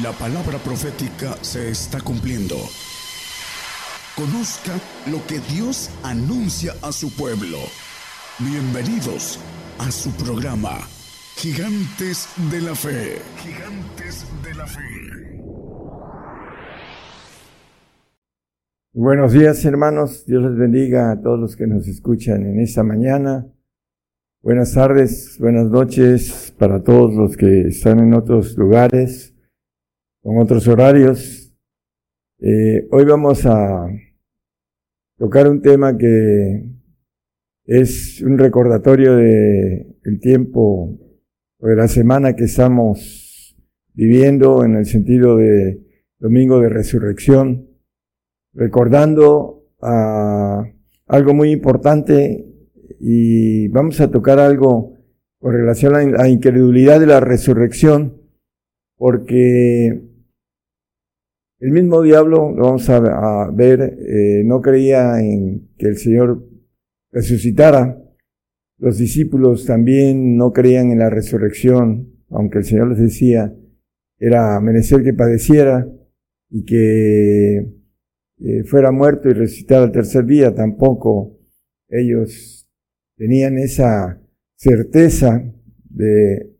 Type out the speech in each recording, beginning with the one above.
La palabra profética se está cumpliendo. Conozca lo que Dios anuncia a su pueblo. Bienvenidos a su programa, Gigantes de la Fe. Gigantes de la Fe. Buenos días hermanos, Dios les bendiga a todos los que nos escuchan en esta mañana. Buenas tardes, buenas noches para todos los que están en otros lugares con otros horarios. Eh, hoy vamos a tocar un tema que es un recordatorio de tiempo o de la semana que estamos viviendo en el sentido de Domingo de Resurrección, recordando a algo muy importante y vamos a tocar algo con relación a la incredulidad de la resurrección, porque el mismo diablo, lo vamos a, ver, eh, no creía en que el Señor resucitara. Los discípulos también no creían en la resurrección, aunque el Señor les decía, era merecer que padeciera y que eh, fuera muerto y resucitara al tercer día. Tampoco ellos tenían esa certeza de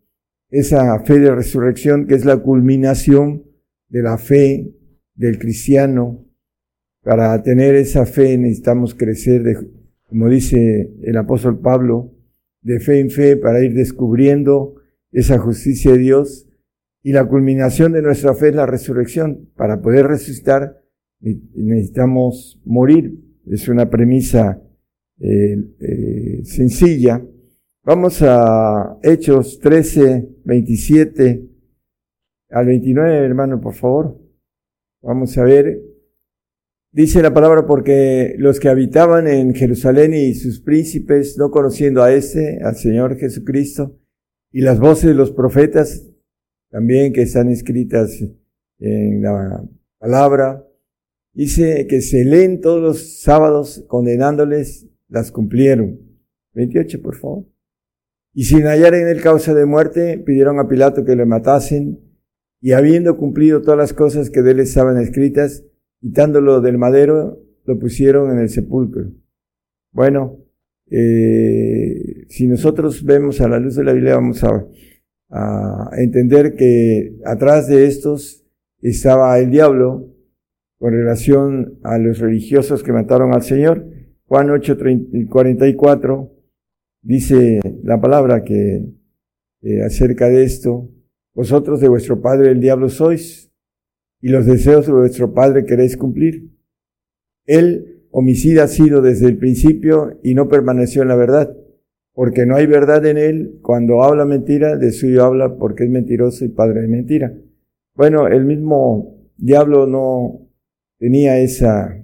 esa fe de resurrección que es la culminación de la fe del cristiano. Para tener esa fe necesitamos crecer, de, como dice el apóstol Pablo, de fe en fe para ir descubriendo esa justicia de Dios. Y la culminación de nuestra fe es la resurrección. Para poder resucitar necesitamos morir. Es una premisa eh, eh, sencilla. Vamos a Hechos 13, 27 al 29, hermano, por favor. Vamos a ver. Dice la palabra porque los que habitaban en Jerusalén y sus príncipes, no conociendo a este, al Señor Jesucristo, y las voces de los profetas, también que están escritas en la palabra, dice que se leen todos los sábados condenándoles, las cumplieron. 28, por favor. Y sin hallar en él causa de muerte, pidieron a Pilato que le matasen, y habiendo cumplido todas las cosas que de él estaban escritas, quitándolo del madero, lo pusieron en el sepulcro. Bueno, eh, si nosotros vemos a la luz de la Biblia, vamos a, entender que atrás de estos estaba el diablo con relación a los religiosos que mataron al Señor. Juan 8, 44 dice la palabra que eh, acerca de esto, vosotros de vuestro padre el diablo sois, y los deseos de vuestro padre queréis cumplir. Él, homicida, ha sido desde el principio y no permaneció en la verdad, porque no hay verdad en él. Cuando habla mentira, de suyo habla porque es mentiroso y padre de mentira. Bueno, el mismo diablo no tenía esa,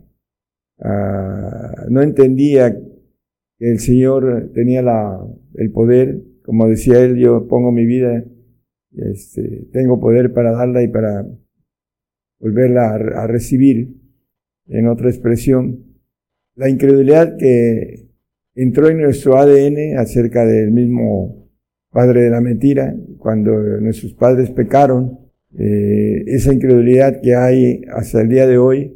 uh, no entendía que el Señor tenía la, el poder, como decía él, yo pongo mi vida este, tengo poder para darla y para volverla a, recibir. En otra expresión, la incredulidad que entró en nuestro ADN acerca del mismo padre de la mentira, cuando nuestros padres pecaron, eh, esa incredulidad que hay hasta el día de hoy,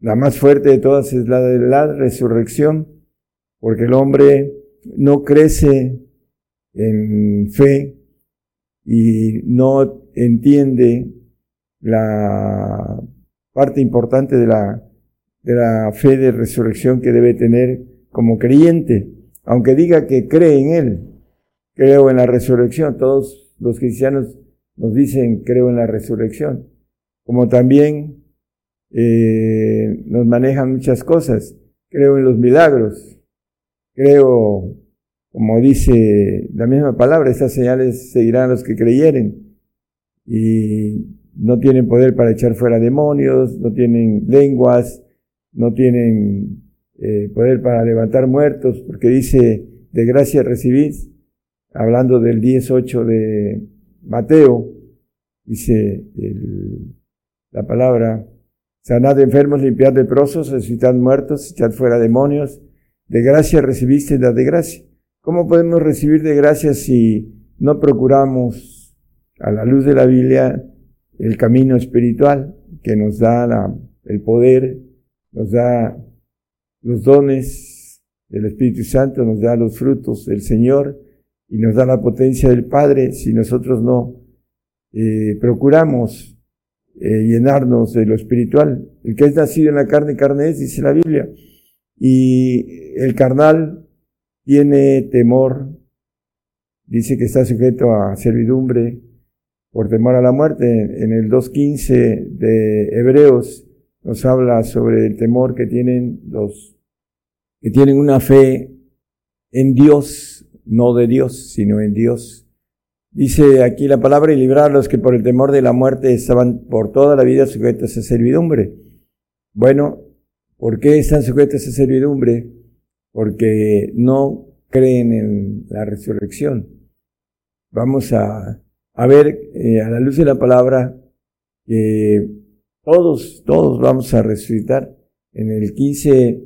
la más fuerte de todas es la de la resurrección, porque el hombre no crece en fe y no entiende la parte importante de la, de la fe de resurrección que debe tener como creyente, aunque diga que cree en Él. Creo en la resurrección. Todos los cristianos nos dicen creo en la resurrección. Como también eh, nos manejan muchas cosas. Creo en los milagros. Creo como dice la misma palabra, estas señales seguirán a los que creyeren. Y no tienen poder para echar fuera demonios, no tienen lenguas, no tienen eh, poder para levantar muertos, porque dice, de gracia recibís, hablando del 18 de Mateo, dice la palabra, sanad enfermos, limpiad leprosos, resucitad muertos, echad fuera demonios, de gracia recibiste, dad de gracia. ¿Cómo podemos recibir de gracia si no procuramos, a la luz de la Biblia, el camino espiritual que nos da el poder, nos da los dones del Espíritu Santo, nos da los frutos del Señor y nos da la potencia del Padre si nosotros no eh, procuramos eh, llenarnos de lo espiritual. El que es nacido en la carne, carne es, dice la Biblia. Y el carnal tiene temor, dice que está sujeto a servidumbre por temor a la muerte. En el 2.15 de Hebreos nos habla sobre el temor que tienen los que tienen una fe en Dios, no de Dios, sino en Dios. Dice aquí la palabra y librar a los que por el temor de la muerte estaban por toda la vida sujetos a servidumbre. Bueno, ¿por qué están sujetos a servidumbre? Porque no creen en la resurrección. Vamos a, ver eh, a la luz de la palabra que todos, todos vamos a resucitar. En el 15,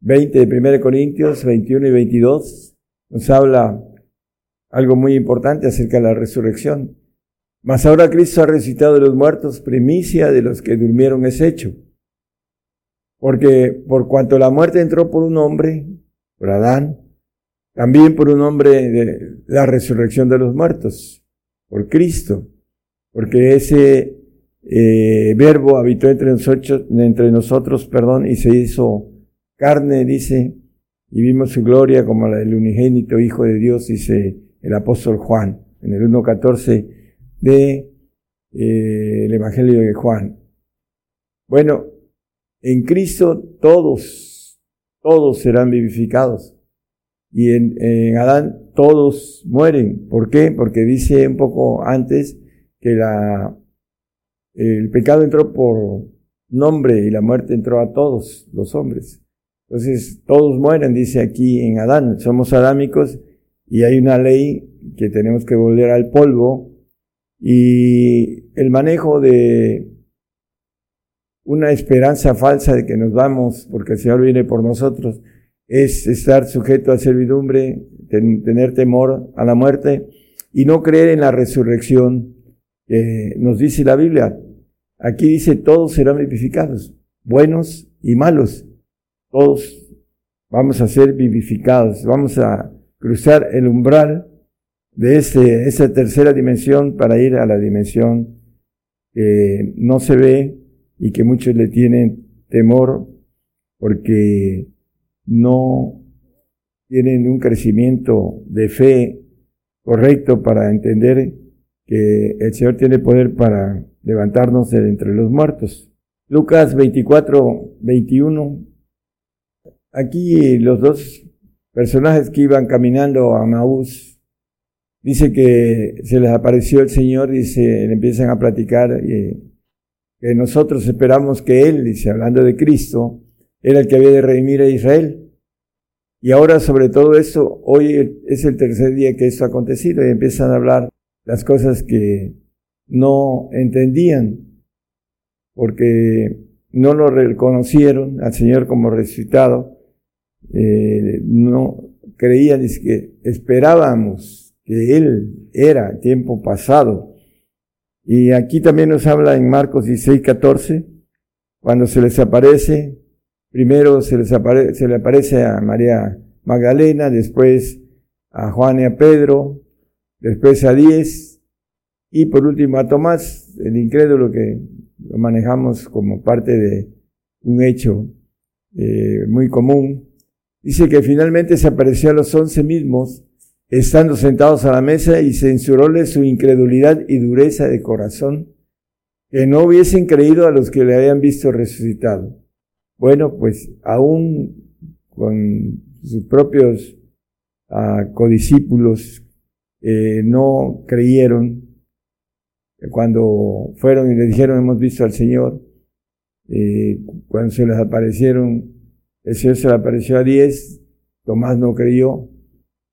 20 de 1 Corintios, 21 y 22, nos habla algo muy importante acerca de la resurrección. Mas ahora Cristo ha resucitado de los muertos, primicia de los que durmieron es hecho. Porque por cuanto la muerte entró por un hombre, por Adán, también por un hombre de la resurrección de los muertos, por Cristo, porque ese eh, verbo habitó entre nosotros, entre nosotros, perdón, y se hizo carne, dice, y vimos su gloria como la del unigénito Hijo de Dios, dice el apóstol Juan, en el 1.14 de eh, el Evangelio de Juan. Bueno, en Cristo todos, todos serán vivificados. Y en, Adán todos mueren. ¿Por qué? Porque dice un poco antes que la, el pecado entró por nombre y la muerte entró a todos los hombres. Entonces, todos mueren, dice aquí en Adán. Somos adámicos y hay una ley que tenemos que volver al polvo y el manejo de una esperanza falsa de que nos vamos porque el Señor viene por nosotros es estar sujeto a servidumbre, tener temor a la muerte y no creer en la resurrección que nos dice la Biblia. Aquí dice, todos serán vivificados, buenos y malos. Todos vamos a ser vivificados, vamos a cruzar el umbral de ese, esa tercera dimensión para ir a la dimensión que no se ve y que muchos le tienen temor porque no tienen un crecimiento de fe correcto para entender que el Señor tiene poder para levantarnos de entre los muertos. Lucas 24, 21. Aquí los dos personajes que iban caminando a Maús, dice que se les apareció el Señor y se empiezan a platicar y que nosotros esperamos que Él, dice, hablando de Cristo, era el que había de redimir a Israel. Y ahora sobre todo eso, hoy es el tercer día que esto ha acontecido y empiezan a hablar las cosas que no entendían, porque no lo reconocieron al Señor como resucitado, eh, no creían, es que esperábamos que Él era tiempo pasado. Y aquí también nos habla en Marcos 16, 14, cuando se les aparece Primero se, les se le aparece a María Magdalena, después a Juan y a Pedro, después a diez y por último a Tomás, el incrédulo que lo manejamos como parte de un hecho eh, muy común. Dice que finalmente se apareció a los once mismos, estando sentados a la mesa y censuróles su incredulidad y dureza de corazón, que no hubiesen creído a los que le habían visto resucitado. Bueno, pues aún con sus propios uh, codiscípulos eh, no creyeron cuando fueron y le dijeron hemos visto al Señor, eh, cuando se les aparecieron, el Señor se le apareció a diez, Tomás no creyó,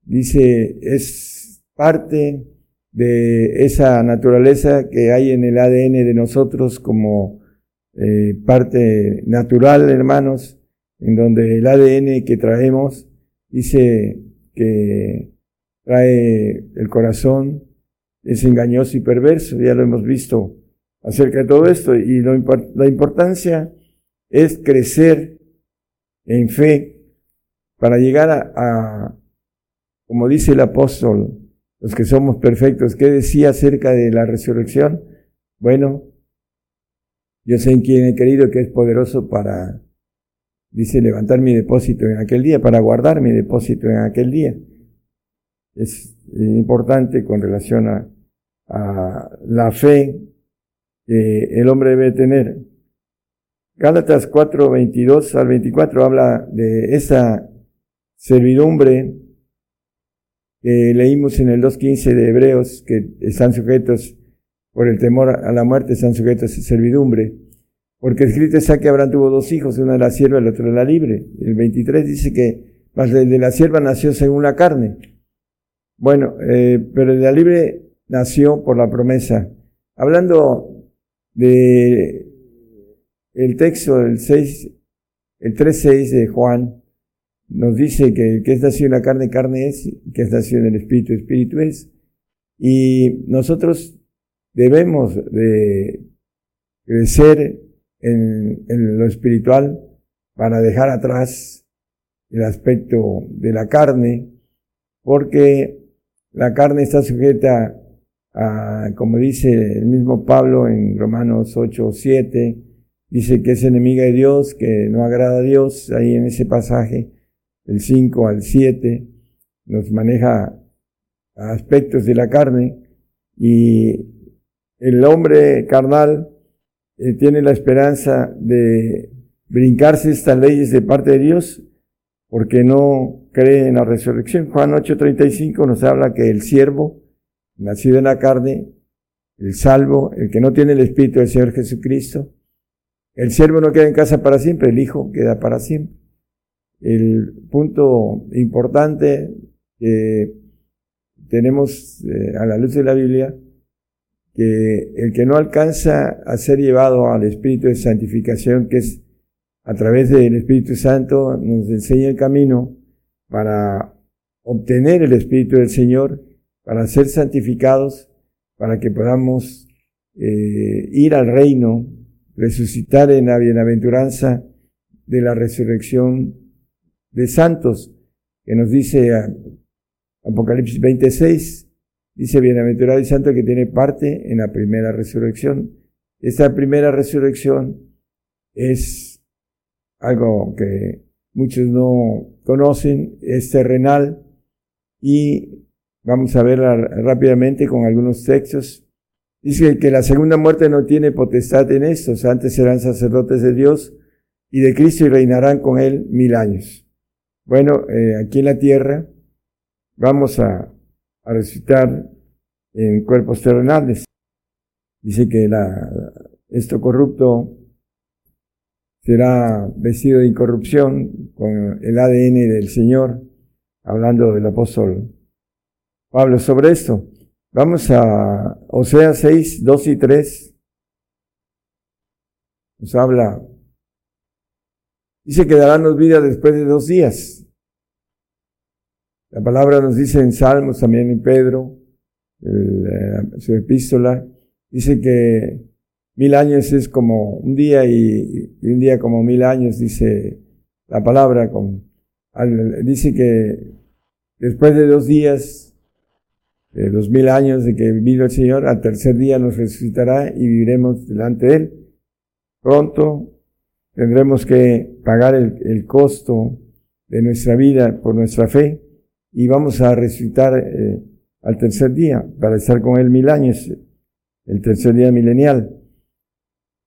dice, es parte de esa naturaleza que hay en el ADN de nosotros como eh, parte natural, hermanos, en donde el ADN que traemos dice que trae el corazón, es engañoso y perverso, ya lo hemos visto acerca de todo esto. Y la importancia es crecer en fe para llegar a, como dice el apóstol, los que somos perfectos, ¿qué decía acerca de la resurrección? Bueno, yo sé en quién he querido que es poderoso para, dice, levantar mi depósito en aquel día, para guardar mi depósito en aquel día. Es importante con relación a, a la fe que el hombre debe tener. Gálatas 4, 22 al 24 habla de esa servidumbre que leímos en el 2.15 de Hebreos, que están sujetos por el temor a la muerte, están sujetos a servidumbre. Porque escrito está que Abraham tuvo dos hijos, uno de la sierva y el otro de la libre. El 23 dice que más el de la sierva nació según la carne. Bueno, eh, pero el de la libre nació por la promesa. Hablando de el texto del 6, el 3.6 de Juan, nos dice que que es nacido en la carne, carne es, que es nacido en el espíritu, espíritu es. Y nosotros debemos de crecer en, en lo espiritual para dejar atrás el aspecto de la carne, porque la carne está sujeta a, como dice el mismo Pablo en Romanos 8 o 7, dice que es enemiga de Dios, que no agrada a Dios, ahí en ese pasaje, el 5 al 7, nos maneja aspectos de la carne y el hombre carnal eh, tiene la esperanza de brincarse estas leyes de parte de Dios porque no cree en la resurrección. Juan 8:35 nos habla que el siervo, nacido en la carne, el salvo, el que no tiene el Espíritu del Señor Jesucristo, el siervo no queda en casa para siempre, el Hijo queda para siempre. El punto importante que tenemos eh, a la luz de la Biblia, que el que no alcanza a ser llevado al Espíritu de santificación, que es a través del Espíritu Santo, nos enseña el camino para obtener el Espíritu del Señor, para ser santificados, para que podamos eh, ir al reino resucitar en la bienaventuranza de la resurrección de santos, que nos dice Apocalipsis 26, dice bienaventurado y santo que tiene parte en la primera resurrección. Esta primera resurrección es algo que muchos no conocen, es terrenal y vamos a verla rápidamente con algunos textos. Dice que la segunda muerte no tiene potestad en estos, antes serán sacerdotes de Dios y de Cristo y reinarán con él mil años. Bueno, eh, aquí en la tierra vamos a, a resucitar en cuerpos terrenales. Dice que la, esto corrupto será vestido de incorrupción con el ADN del Señor, hablando del apóstol Pablo sobre esto. Vamos a Osea 6, 2 y 3. Nos habla. Dice que darán vida después de dos días. La palabra nos dice en Salmos, también en Pedro, eh, su epístola, dice que mil años es como un día y, un día como mil años, dice la palabra. Con, dice que después de dos días de dos mil años de que vivió el Señor, al tercer día nos resucitará y viviremos delante de Él. Pronto tendremos que pagar el, costo de nuestra vida por nuestra fe y vamos a resucitar eh, al tercer día para estar con Él mil años, el tercer día milenial.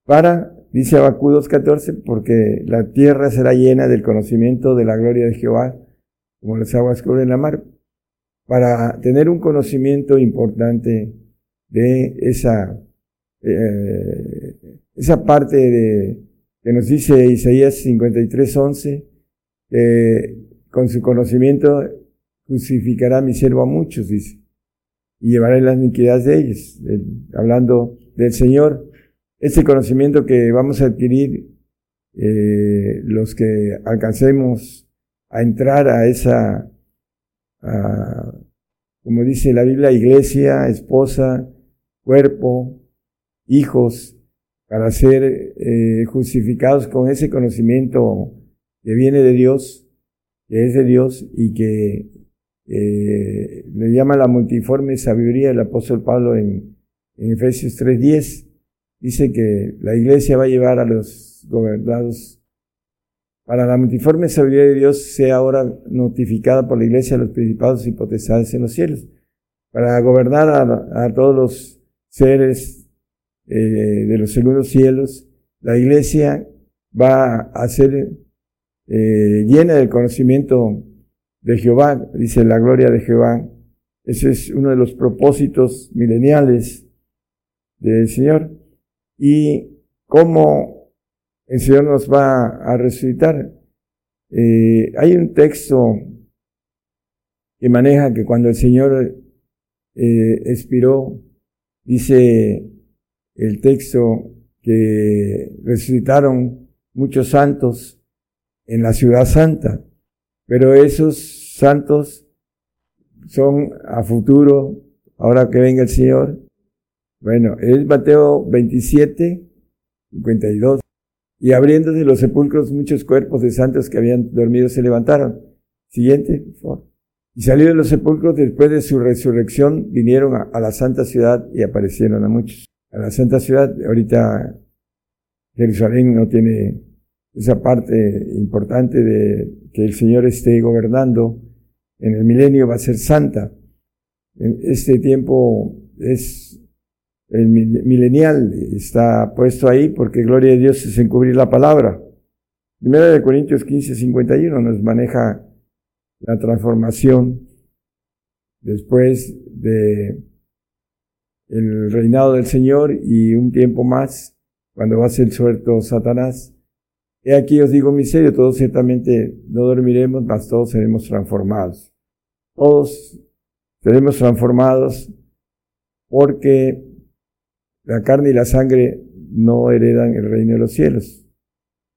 Para, dice Abacú 2.14, porque la tierra será llena del conocimiento de la gloria de Jehová, como las aguas cubren la mar para tener un conocimiento importante de esa, eh, esa parte de, que nos dice Isaías 53:11, que con su conocimiento justificará mi siervo a muchos, dice, y llevaré las iniquidades de ellos, hablando del Señor. Ese conocimiento que vamos a adquirir eh, los que alcancemos a entrar a esa como dice la Biblia, iglesia, esposa, cuerpo, hijos, para ser eh, justificados con ese conocimiento que viene de Dios, que es de Dios y que eh, le llama la multiforme sabiduría del apóstol Pablo en, en Efesios 3.10. Dice que la iglesia va a llevar a los gobernados para la multiforme sabiduría de Dios sea ahora notificada por la iglesia a los principados y potestades en los cielos, para gobernar a, todos los seres eh, de los segundos cielos. La iglesia va a ser eh, llena del conocimiento de Jehová, dice la gloria de Jehová. Ese es uno de los propósitos mileniales del Señor. Y cómo el Señor nos va a resucitar. Eh, hay un texto que maneja que cuando el Señor eh, expiró, dice el texto que resucitaron muchos santos en la ciudad santa, pero esos santos son a futuro, ahora que venga el Señor. Bueno, es Mateo 27, 52. Y abriéndose los sepulcros, muchos cuerpos de santos que habían dormido se levantaron. Siguiente, por favor. Y salieron de los sepulcros después de su resurrección, vinieron a, la santa ciudad y aparecieron a muchos. A la santa ciudad, ahorita Jerusalén no tiene esa parte importante de que el Señor esté gobernando. En el milenio va a ser santa. Este tiempo es el milenial está puesto ahí porque gloria de Dios es encubrir la palabra. Primera de Corintios 15, 51 nos maneja la transformación después de el reinado del Señor y un tiempo más cuando va a ser suelto Satanás. He aquí os digo miserio, todos ciertamente no dormiremos, mas todos seremos transformados. Todos seremos transformados porque la carne y la sangre no heredan el reino de los cielos.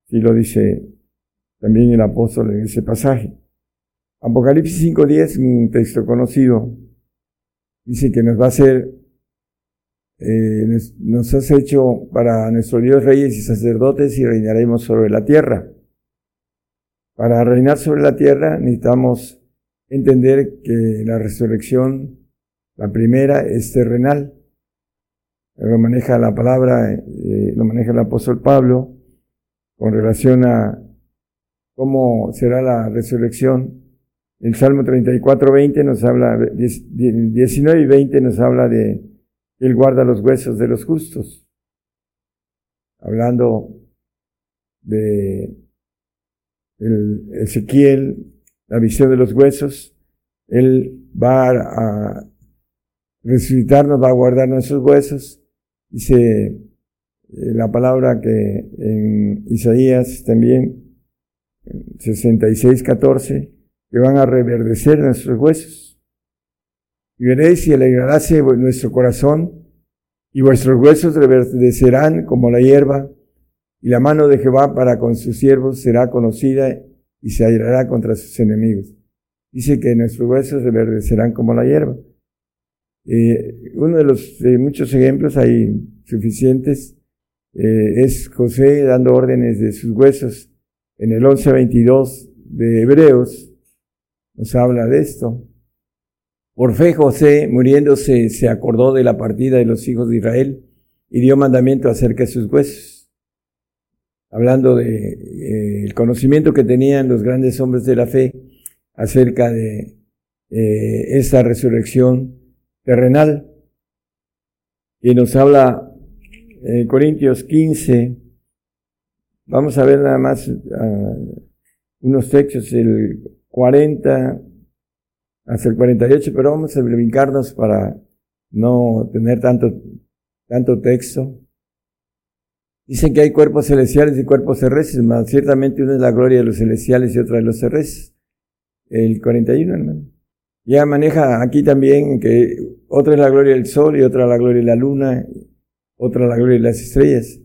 Y lo dice también el apóstol en ese pasaje. Apocalipsis 5.10, un texto conocido, dice que nos va a hacer, eh, nos has hecho para nuestro Dios reyes y sacerdotes y reinaremos sobre la tierra. Para reinar sobre la tierra necesitamos entender que la resurrección, la primera, es terrenal lo maneja la palabra, eh, lo maneja el apóstol Pablo con relación a cómo será la resurrección. El Salmo 34, 20 nos habla, 19 y 20 nos habla de Él guarda los huesos de los justos. Hablando de el Ezequiel, la visión de los huesos, Él va a resucitarnos, va a guardar nuestros huesos Dice eh, la palabra que en Isaías también, 66, 14, que van a reverdecer nuestros huesos. Y veréis y alegraráse nuestro corazón, y vuestros huesos reverdecerán como la hierba, y la mano de Jehová para con sus siervos será conocida y se airará contra sus enemigos. Dice que nuestros huesos reverdecerán como la hierba. Eh, uno de los muchos ejemplos, hay suficientes, eh, es José dando órdenes de sus huesos. En el 11.22 de Hebreos nos habla de esto. Por fe José, muriéndose, se acordó de la partida de los hijos de Israel y dio mandamiento acerca de sus huesos. Hablando de eh, conocimiento que tenían los grandes hombres de la fe acerca de esta resurrección terrenal. Y nos habla en Corintios 15. Vamos a ver nada más ah, unos textos, el 40 hasta el 48, pero vamos a brincarnos para no tener tanto, tanto texto. Dicen que hay cuerpos celestiales y cuerpos terrestres, más ciertamente una es la gloria de los celestiales y otra de los terrestres. El 41, hermano. Ya maneja aquí también que otra es la gloria del sol y otra la gloria de la luna, otra la gloria de las estrellas,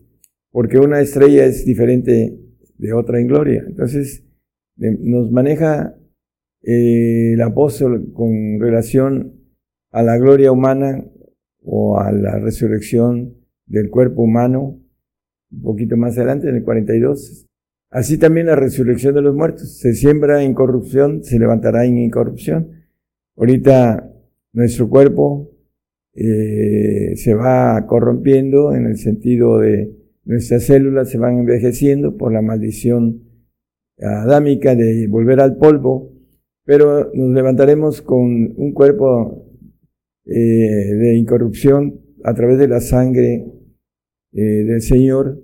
porque una estrella es diferente de otra en gloria. Entonces, nos maneja eh, el apóstol con relación a la gloria humana o a la resurrección del cuerpo humano, un poquito más adelante, en el 42. Así también la resurrección de los muertos. Se siembra en corrupción, se levantará en incorrupción. Ahorita nuestro cuerpo eh, se va corrompiendo en el sentido de nuestras células se van envejeciendo por la maldición adámica de volver al polvo, pero nos levantaremos con un cuerpo eh, de incorrupción a través de la sangre eh, del Señor,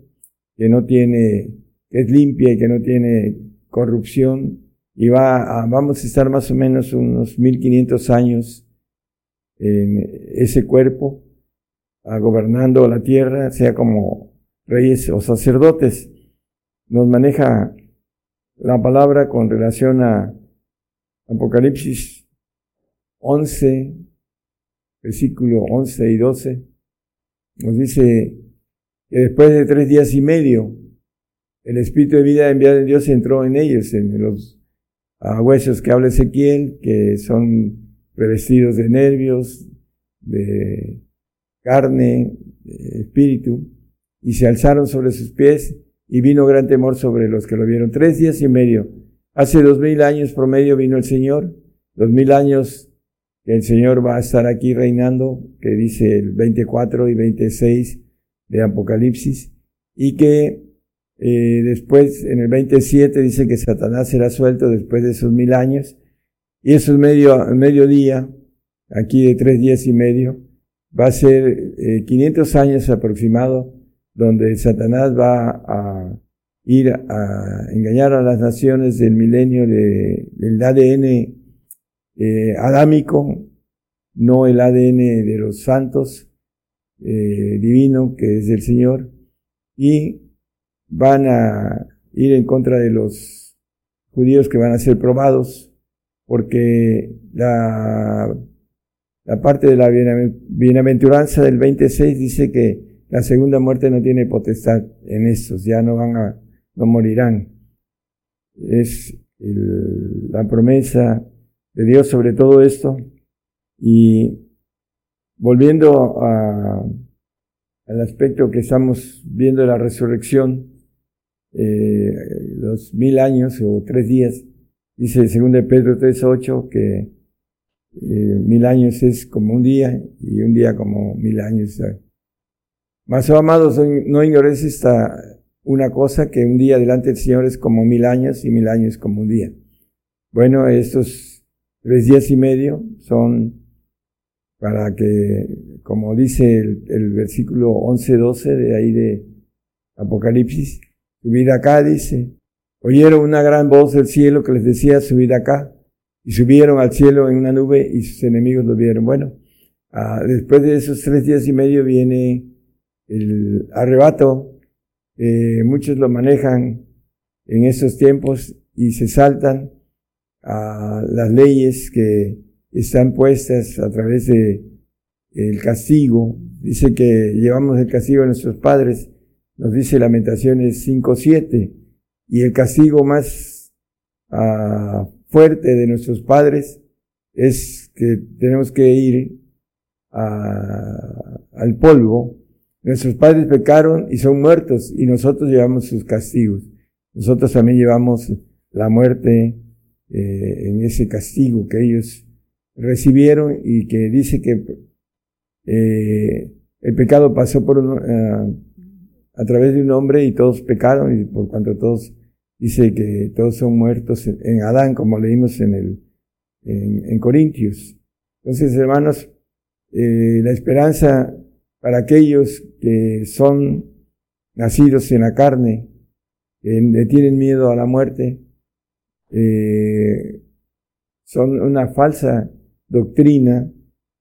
que no tiene, que es limpia y que no tiene corrupción, y va a, vamos a estar más o menos unos 1500 años en ese cuerpo, gobernando la tierra, sea como reyes o sacerdotes. Nos maneja la palabra con relación a Apocalipsis 11, versículo 11 y 12. Nos dice que después de tres días y medio, el Espíritu de vida enviado de Dios entró en ellos, en los huesos que habla Ezequiel, que son revestidos de nervios, de carne, de espíritu y se alzaron sobre sus pies y vino gran temor sobre los que lo vieron. Tres días y medio. Hace dos mil años promedio vino el Señor, dos mil años que el Señor va a estar aquí reinando, que dice el 24 y 26 de Apocalipsis, y que eh, después en el 27 dice que Satanás será suelto después de esos mil años, y eso es medio, medio día, aquí de tres días y medio, va a ser 500 eh, años aproximado donde Satanás va a ir a engañar a las naciones del milenio del ADN eh, adámico, no el ADN de los santos eh, divino que es del Señor, y van a ir en contra de los judíos que van a ser probados, porque la, la parte de la bienaventuranza del 26 dice que la segunda muerte no tiene potestad en estos, ya no van a, no morirán. Es la promesa de Dios sobre todo esto. Y volviendo a, al aspecto que estamos viendo de la resurrección, eh, los mil años o tres días, dice segundo de Pedro 3.8 que eh, mil años es como un día y un día como mil años. Mas, oh, amados, no ignores esta una cosa que un día delante del Señor es como mil años y mil años como un día. Bueno, estos tres días y medio son para que, como dice el, versículo 11-12 de ahí de Apocalipsis, subid acá, dice, oyeron una gran voz del cielo que les decía, subid acá, y subieron al cielo en una nube y sus enemigos lo vieron. Bueno, ah, después de esos tres días y medio viene el arrebato, eh, muchos lo manejan en estos tiempos y se saltan a las leyes que están puestas a través de el castigo. Dice que llevamos el castigo a nuestros padres, nos dice Lamentaciones 5.7, y el castigo más ah, fuerte de nuestros padres es que tenemos que ir al polvo Nuestros padres pecaron y son muertos y nosotros llevamos sus castigos. Nosotros también llevamos la muerte eh, en ese castigo que ellos recibieron y que dice que eh, el pecado pasó por uh, a través de un hombre y todos pecaron y por cuanto todos dice que todos son muertos en Adán como leímos en el en, Corintios. Entonces hermanos, eh, la esperanza para aquellos que son nacidos en la carne, que tienen miedo a la muerte, eh, son una falsa doctrina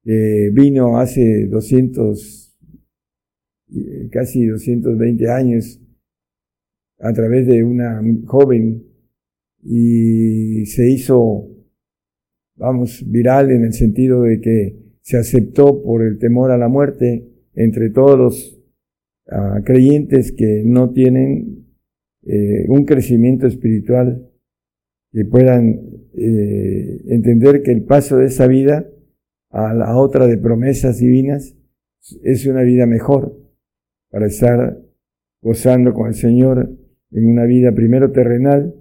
que vino hace 200, eh, casi 220 años a través de una joven y se hizo, vamos, viral en el sentido de que se aceptó por el temor a la muerte entre todos los ah, creyentes que no tienen eh, un crecimiento espiritual, que puedan eh, entender que el paso de esa vida a la otra de promesas divinas es una vida mejor. para estar gozando con el Señor en una vida primero terrenal,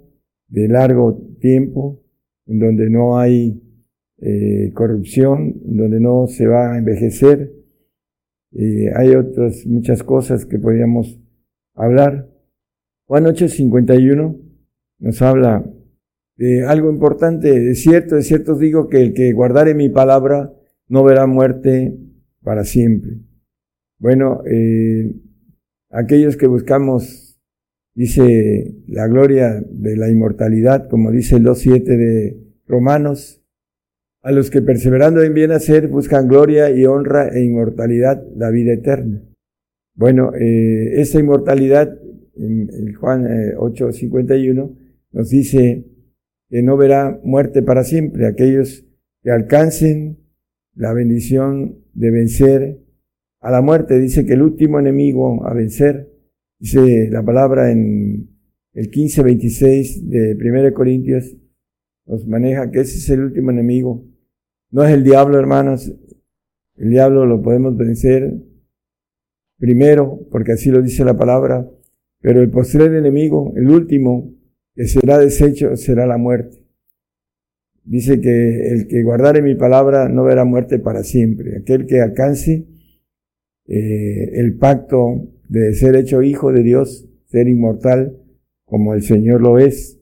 de largo tiempo, en donde no hay eh, corrupción, en donde no se va a envejecer. Eh, hay otras muchas cosas que podríamos hablar. Juan 8:51 nos habla de algo importante, de cierto, de cierto digo que el que guardare mi palabra no verá muerte para siempre. Bueno, eh, aquellos que buscamos, dice la gloria de la inmortalidad, como dice el 2.7 de Romanos, a los que perseverando en bien hacer buscan gloria y honra e inmortalidad, la vida eterna. Bueno, eh, esta inmortalidad, en, Juan 8.51, eh, nos dice que no verá muerte para siempre, aquellos que alcancen la bendición de vencer a la muerte. Dice que el último enemigo a vencer, dice la palabra en el 15-26 de 1 Corintios, nos maneja que ese es el último enemigo. No es el diablo, hermanos. El diablo lo podemos vencer primero, porque así lo dice la palabra, pero el postrer enemigo, el último, que será deshecho, será la muerte. Dice que el que guardare mi palabra no verá muerte para siempre. Aquel que alcance eh, el pacto de ser hecho hijo de Dios, ser inmortal, como el Señor lo es.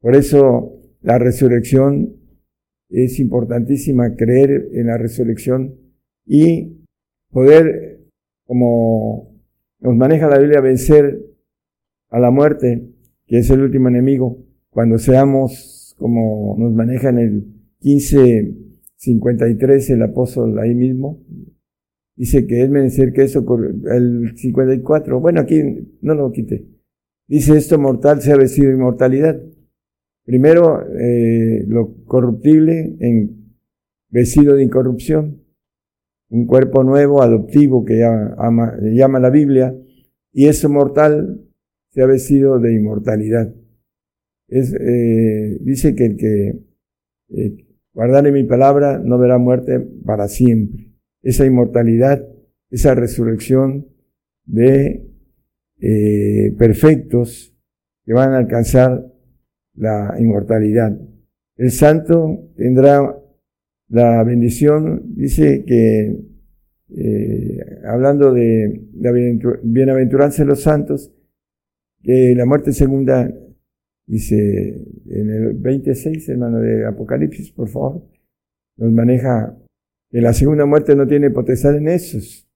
Por eso la resurrección es importantísima, creer en la resurrección y poder, como nos maneja la Biblia, vencer a la muerte, que es el último enemigo, cuando seamos como nos maneja en el 1553 el apóstol ahí mismo, dice que es menester que eso, el 54, bueno, aquí no lo quité, dice esto mortal se ha vestido inmortalidad. Primero, eh, lo corruptible en vestido de incorrupción, un cuerpo nuevo, adoptivo, que ya llama la Biblia, y eso mortal se ha vestido de inmortalidad es, eh, dice que el que eh, guardare mi palabra no verá muerte para siempre. Esa inmortalidad, esa resurrección de eh, perfectos que van a alcanzar la inmortalidad. El santo tendrá la bendición, dice que, eh, hablando de la bienaventuranza de los santos, que la muerte segunda Dice en el 26, hermano, de Apocalipsis, por favor, nos maneja que la segunda muerte no tiene potestad en esos.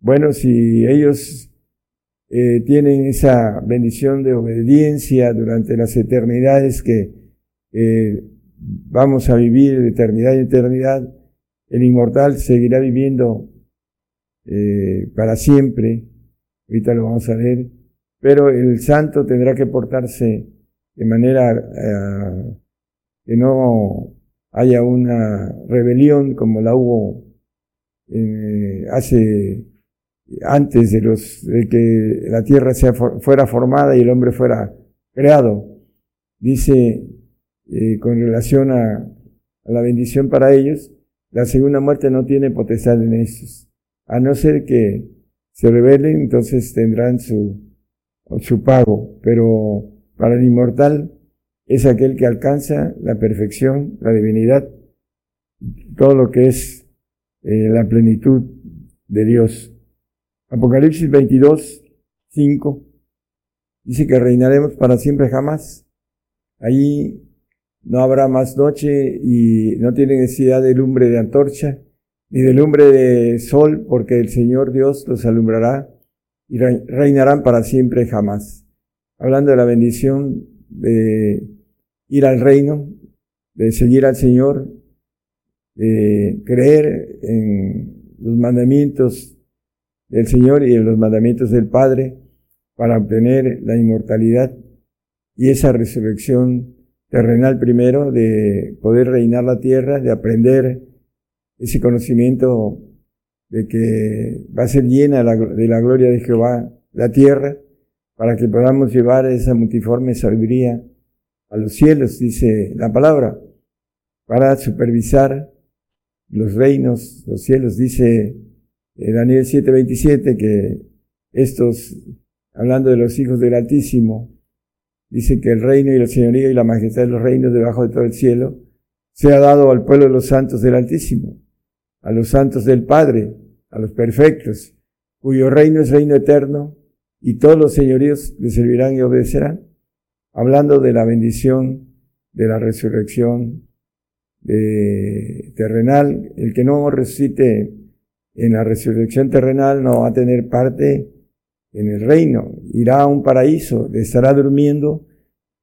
Bueno, si ellos eh, tienen esa bendición de obediencia durante las eternidades que eh, vamos a vivir de eternidad y eternidad, el inmortal seguirá viviendo eh, para siempre. Ahorita lo vamos a ver. Pero el santo tendrá que portarse de manera eh, que no haya una rebelión como la hubo eh, hace antes de los de que la tierra sea, fuera formada y el hombre fuera creado. Dice eh, con relación a, a, la bendición para ellos, la segunda muerte no tiene potestad en estos. A no ser que se rebelen, entonces tendrán su, su pago. Pero para el inmortal es aquel que alcanza la perfección, la divinidad, todo lo que es eh, la plenitud de Dios. Apocalipsis 22, 5 dice que reinaremos para siempre jamás. Allí no habrá más noche y no tiene necesidad de lumbre de antorcha ni de lumbre de sol porque el Señor Dios los alumbrará y reinarán para siempre jamás hablando de la bendición de ir al reino, de seguir al Señor, de creer en los mandamientos del Señor y en los mandamientos del Padre para obtener la inmortalidad y esa resurrección terrenal primero, de poder reinar la tierra, de aprender ese conocimiento de que va a ser llena de la gloria de Jehová la tierra para que podamos llevar esa multiforme sabiduría a los cielos, dice la palabra, para supervisar los reinos, los cielos, dice eh, Daniel 7:27 que estos, hablando de los hijos del Altísimo, dice que el reino y el señorío y la majestad de los reinos debajo de todo el cielo se ha dado al pueblo de los santos del Altísimo, a los santos del Padre, a los perfectos, cuyo reino es reino eterno, y todos los señoríos le servirán y obedecerán, hablando de la bendición de la resurrección de, terrenal, el que no resucite en la resurrección terrenal no va a tener parte en el reino, irá a un paraíso, estará durmiendo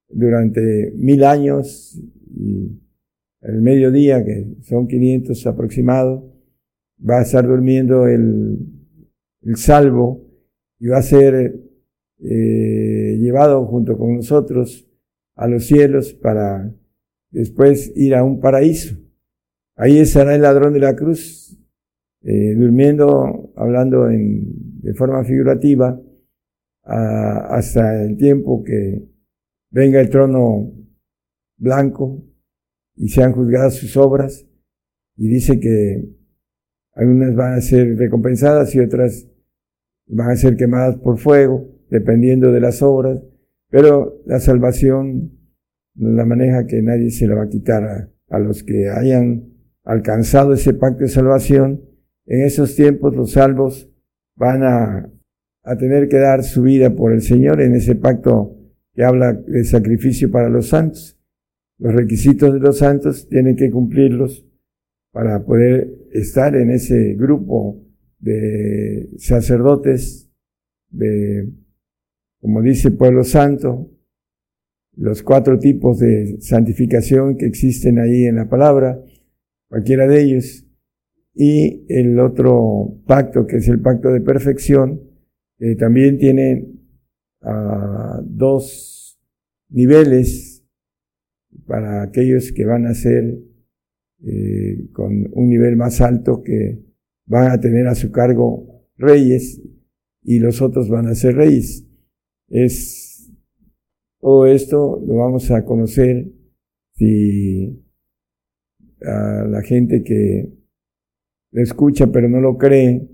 durante mil años y el mediodía, que son 500 aproximados, va a estar durmiendo el, el salvo y va a ser eh, llevado junto con nosotros a los cielos para después ir a un paraíso. Ahí estará el ladrón de la cruz, eh, durmiendo, hablando en, de forma figurativa, hasta el tiempo que venga el trono blanco y sean juzgadas sus obras. Y dice que algunas van a ser recompensadas y otras van a ser quemadas por fuego, dependiendo de las obras. Pero la salvación la maneja que nadie se la va a quitar a, a los que hayan alcanzado ese pacto de salvación. En esos tiempos los salvos van a, a tener que dar su vida por el Señor en ese pacto que habla de sacrificio para los santos. Los requisitos de los santos tienen que cumplirlos para poder estar en ese grupo de sacerdotes, de, como dice pueblo santo, los cuatro tipos de santificación que existen ahí en la palabra, cualquiera de ellos, y el otro pacto que es el pacto de perfección, que también tiene uh, dos niveles para aquellos que van a ser eh, con un nivel más alto que van a tener a su cargo reyes y los otros van a ser reyes. Es todo esto lo vamos a conocer si a la gente que lo escucha pero no lo cree,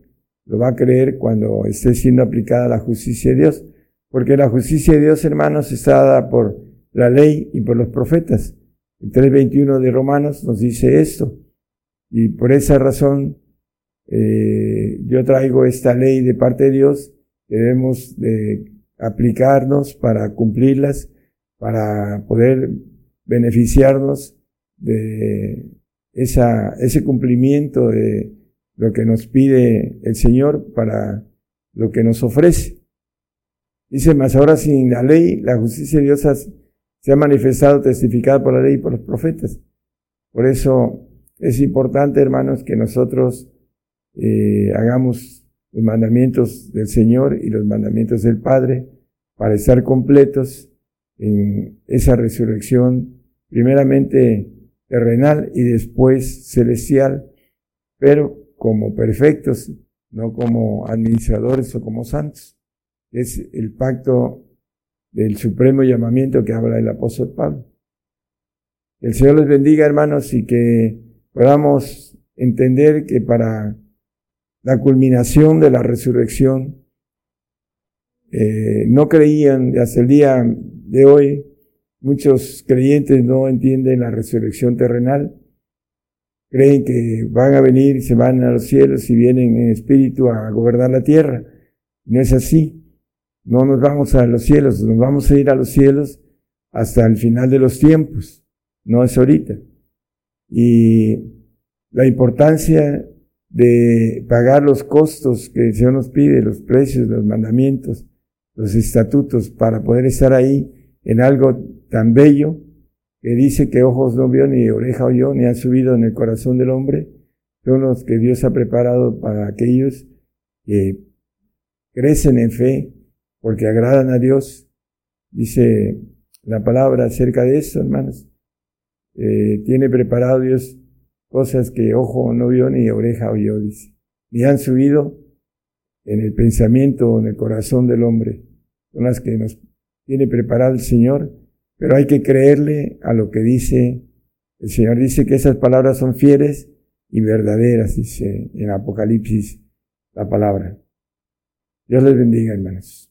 lo va a creer cuando esté siendo aplicada la justicia de Dios. Porque la justicia de Dios, hermanos, está dada por la ley y por los profetas. El 3.21 de Romanos nos dice esto. Y por esa razón eh, yo traigo esta ley de parte de Dios debemos de aplicarnos para cumplirlas, para poder beneficiarnos de esa, ese cumplimiento de lo que nos pide el Señor para lo que nos ofrece. Dice, más ahora sin la ley, la justicia de Dios se ha manifestado testificada por la ley y por los profetas. Por eso es importante, hermanos, que nosotros eh, hagamos los mandamientos del Señor y los mandamientos del Padre para estar completos en esa resurrección, primeramente terrenal y después celestial, pero como perfectos, no como administradores o como santos. Es el pacto del supremo llamamiento que habla el apóstol Pablo. El Señor les bendiga, hermanos, y que podamos entender que para la culminación de la resurrección. Eh, no creían, hasta el día de hoy, muchos creyentes no entienden la resurrección terrenal. Creen que van a venir se van a los cielos y vienen en espíritu a gobernar la tierra. No es así. No nos vamos a los cielos, nos vamos a ir a los cielos hasta el final de los tiempos. No es ahorita. Y la importancia de pagar los costos que el Señor nos pide, los precios, los mandamientos, los estatutos, para poder estar ahí en algo tan bello que dice que ojos no vio, ni oreja oyó, ni ha subido en el corazón del hombre, son los que Dios ha preparado para aquellos que crecen en fe, porque agradan a Dios. Dice la palabra acerca de eso, hermanos. Eh, tiene preparado Dios cosas que ojo no vio ni oreja oyó, dice, ni han subido en el pensamiento o en el corazón del hombre. Son las que nos tiene preparado el Señor, pero hay que creerle a lo que dice. El Señor dice que esas palabras son fieles y verdaderas, dice en Apocalipsis la palabra. Dios les bendiga, hermanos.